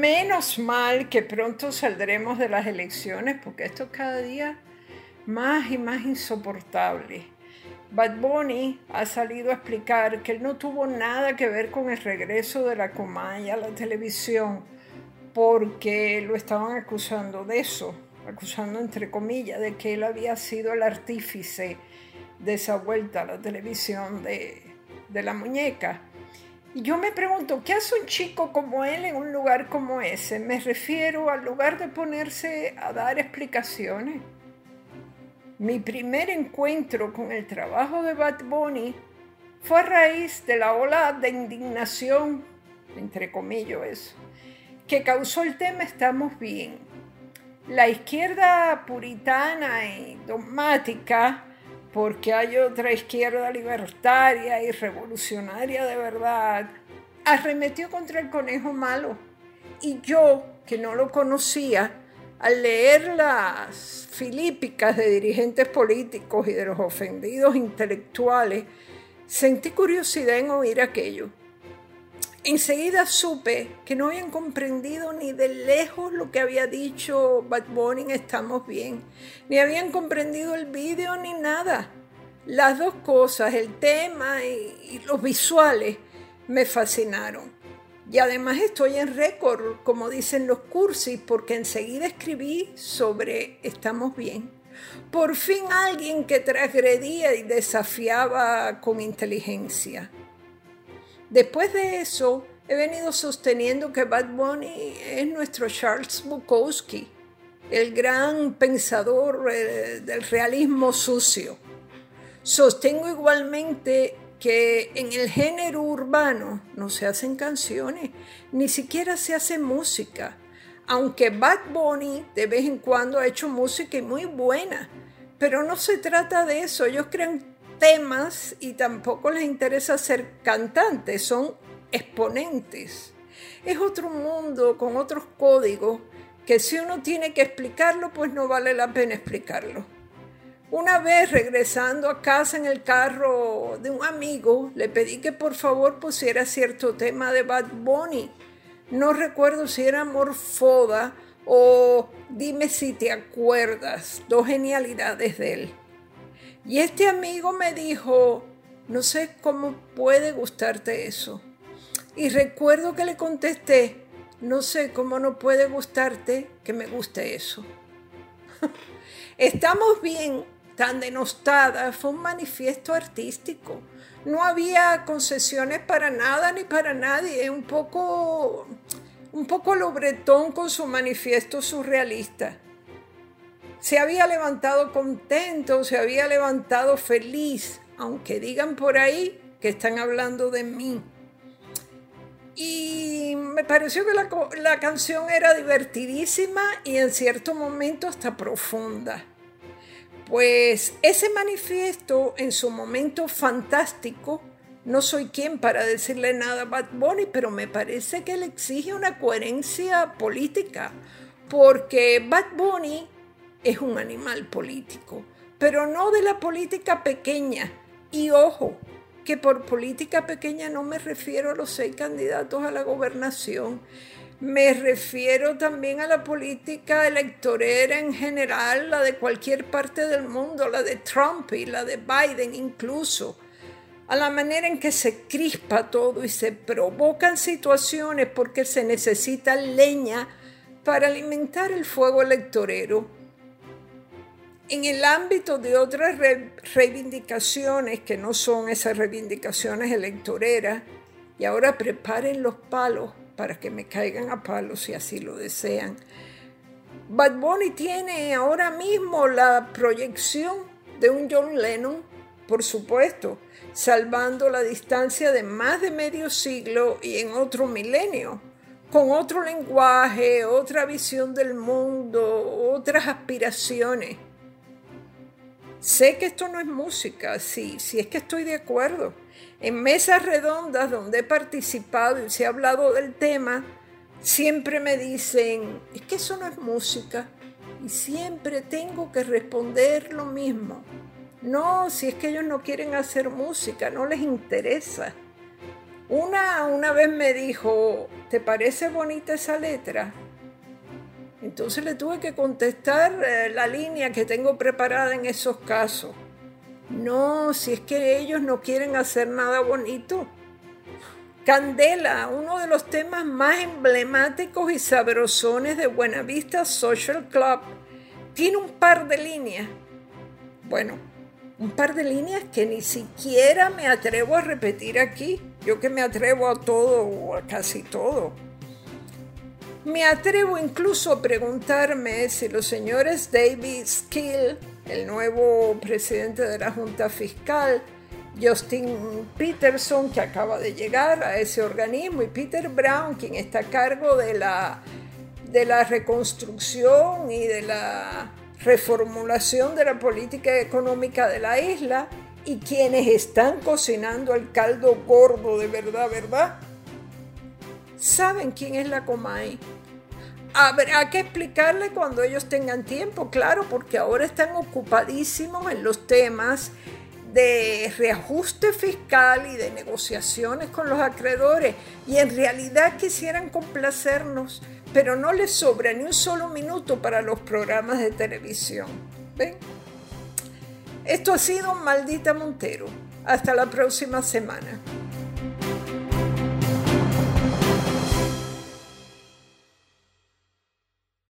Menos mal que pronto saldremos de las elecciones porque esto es cada día más y más insoportable. Bad Bunny ha salido a explicar que él no tuvo nada que ver con el regreso de la Comay a la televisión porque lo estaban acusando de eso, acusando entre comillas de que él había sido el artífice de esa vuelta a la televisión de, de la muñeca. Yo me pregunto, ¿qué hace un chico como él en un lugar como ese? Me refiero al lugar de ponerse a dar explicaciones. Mi primer encuentro con el trabajo de Bad Bunny fue a raíz de la ola de indignación, entre comillas eso, que causó el tema Estamos Bien. La izquierda puritana y dogmática porque hay otra izquierda libertaria y revolucionaria de verdad, arremetió contra el conejo malo. Y yo, que no lo conocía, al leer las filípicas de dirigentes políticos y de los ofendidos intelectuales, sentí curiosidad en oír aquello. Enseguida supe que no habían comprendido ni de lejos lo que había dicho Bad Bunny Estamos Bien, ni habían comprendido el vídeo ni nada. Las dos cosas, el tema y, los visuales, me fascinaron. Y además estoy en récord, como dicen los cursis, porque enseguida escribí sobre Estamos Bien. Por fin alguien que transgredía y desafiaba con inteligencia. Después de eso, he venido sosteniendo que Bad Bunny es nuestro Charles Bukowski, el gran pensador eh, del realismo sucio. Sostengo igualmente que en el género urbano no se hacen canciones, ni siquiera se hace música, aunque Bad Bunny de vez en cuando ha hecho música y muy buena, pero no se trata de eso, ellos crean temas y tampoco les interesa ser cantantes, son exponentes. Es otro mundo con otros códigos que si uno tiene que explicarlo, pues no vale la pena explicarlo. Una vez regresando a casa en el carro de un amigo, le pedí que por favor pusiera cierto tema de Bad Bunny. No recuerdo si era Morfoda o Dime si te acuerdas, dos genialidades de él. Y este amigo me dijo, no sé cómo puede gustarte eso. Y recuerdo que le contesté, no sé cómo no puede gustarte que me guste eso. Estamos bien, tan denostada, fue un manifiesto artístico. No había concesiones para nada ni para nadie, un poco, un poco lobretón con su manifiesto surrealista se había levantado contento, se había levantado feliz, aunque digan por ahí que están hablando de mí. Y me pareció que la, canción era divertidísima y en cierto momento hasta profunda. Pues ese manifiesto en su momento fantástico, no soy quien para decirle nada a Bad Bunny, pero me parece que le exige una coherencia política, porque Bad Bunny es un animal político, pero no de la política pequeña. Y ojo, que por política pequeña no me refiero a los seis candidatos a la gobernación, me refiero también a la política electorera en general, la de cualquier parte del mundo, la de Trump y la de Biden incluso, a la manera en que se crispa todo y se provocan situaciones porque se necesita leña para alimentar el fuego electorero en el ámbito de otras reivindicaciones que no son esas reivindicaciones electoreras, y ahora preparen los palos para que me caigan a palos si así lo desean. Bad Bunny tiene ahora mismo la proyección de un John Lennon, por supuesto, salvando la distancia de más de medio siglo y en otro milenio, con otro lenguaje, otra visión del mundo, otras aspiraciones. Sé que esto no es música, sí, sí es que estoy de acuerdo. En mesas redondas donde he participado y se ha hablado del tema, siempre me dicen, es que eso no es música. Y siempre tengo que responder lo mismo. No, si es que ellos no quieren hacer música, no les interesa. Una una vez me dijo, ¿te parece bonita esa letra? Entonces le tuve que contestar eh, la línea que tengo preparada en esos casos. No, si es que ellos no quieren hacer nada bonito. Candela, uno de los temas más emblemáticos y sabrosones de Buenavista Social Club, tiene un par de líneas. Bueno, un par de líneas que ni siquiera me atrevo a repetir aquí. Yo que me atrevo a todo o a casi todo. Me atrevo incluso a preguntarme si los señores David Skill, el nuevo presidente de la Junta Fiscal, Justin Peterson, que acaba de llegar a ese organismo, y Peter Brown, quien está a cargo de la, de la reconstrucción y de la reformulación de la política económica de la isla, y quienes están cocinando el caldo gordo de verdad, ¿verdad? ¿Saben quién es la Comay? Habrá que explicarle cuando ellos tengan tiempo, claro, porque ahora están ocupadísimos en los temas de reajuste fiscal y de negociaciones con los acreedores y en realidad quisieran complacernos, pero no les sobra ni un solo minuto para los programas de televisión. ¿Ven? Esto ha sido Maldita Montero. Hasta la próxima semana.